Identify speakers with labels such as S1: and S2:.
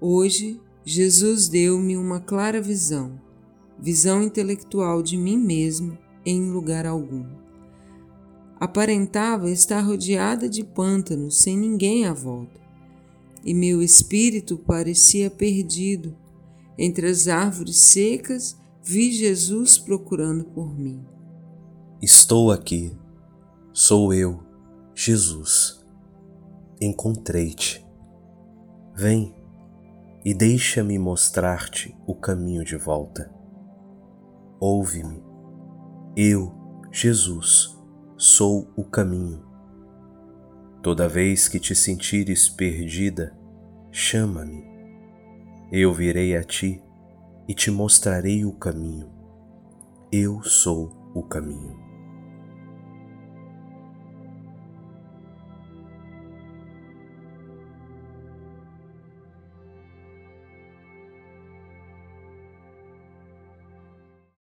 S1: Hoje, Jesus deu-me uma clara visão, visão intelectual de mim mesmo em lugar algum. Aparentava estar rodeada de pântanos sem ninguém à volta, e meu espírito parecia perdido. Entre as árvores secas, vi Jesus procurando por mim.
S2: Estou aqui, sou eu, Jesus. Encontrei-te. Vem e deixa-me mostrar-te o caminho de volta. Ouve-me. Eu, Jesus, sou o caminho. Toda vez que te sentires perdida, chama-me. Eu virei a ti e te mostrarei o caminho. Eu sou o caminho.